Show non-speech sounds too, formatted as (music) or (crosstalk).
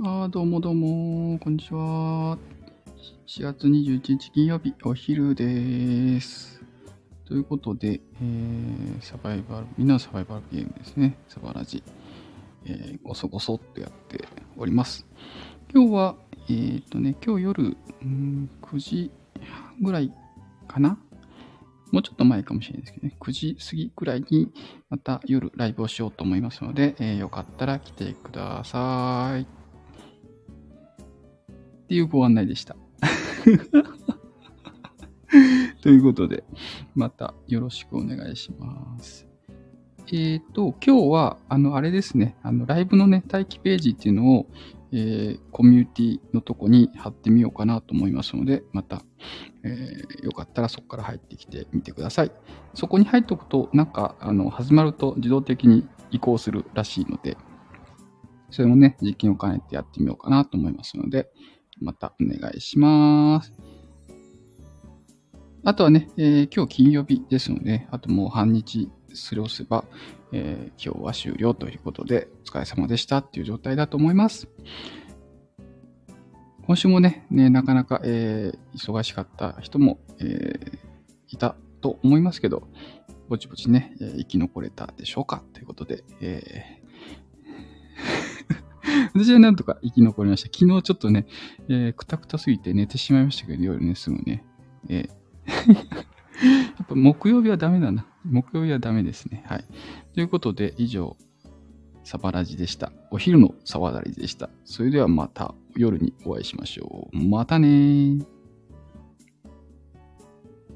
あどうもどうも、こんにちは。4月21日金曜日、お昼です。ということで、えー、サバイバル、みんなのサバイバルゲームですね。サバラジ。えー、ごそごそっとやっております。今日は、えっ、とね、今日夜、9時ぐらいかなもうちょっと前かもしれないですけどね、9時過ぎくらいにまた夜ライブをしようと思いますので、えー、よかったら来てください。っていうご案内でした。(laughs) ということで、またよろしくお願いします。えっ、ー、と、今日は、あの、あれですね、あの、ライブのね、待機ページっていうのを、えー、コミュニティのとこに貼ってみようかなと思いますので、また、えー、よかったらそこから入ってきてみてください。そこに入っておくと、なんか、あの、始まると自動的に移行するらしいので、それもね、実験を兼ねてやってみようかなと思いますので、またお願いします。あとはね、えー、今日金曜日ですので、あともう半日過ごせば、えー、今日は終了ということで、お疲れ様でしたっていう状態だと思います。今週もね、ねなかなか、えー、忙しかった人も、え、いたと思いますけど、ぼちぼちね、え、生き残れたでしょうかということで、え、私はなんとか生き残りました。昨日ちょっとね、えー、くたくたすぎて寝てしまいましたけど、夜ね、すぐね。えー (laughs) やっぱ木曜日はダメだな。木曜日はダメですね。はい。ということで、以上、サバラジでした。お昼のサバラジでした。それではまた夜にお会いしましょう。またねー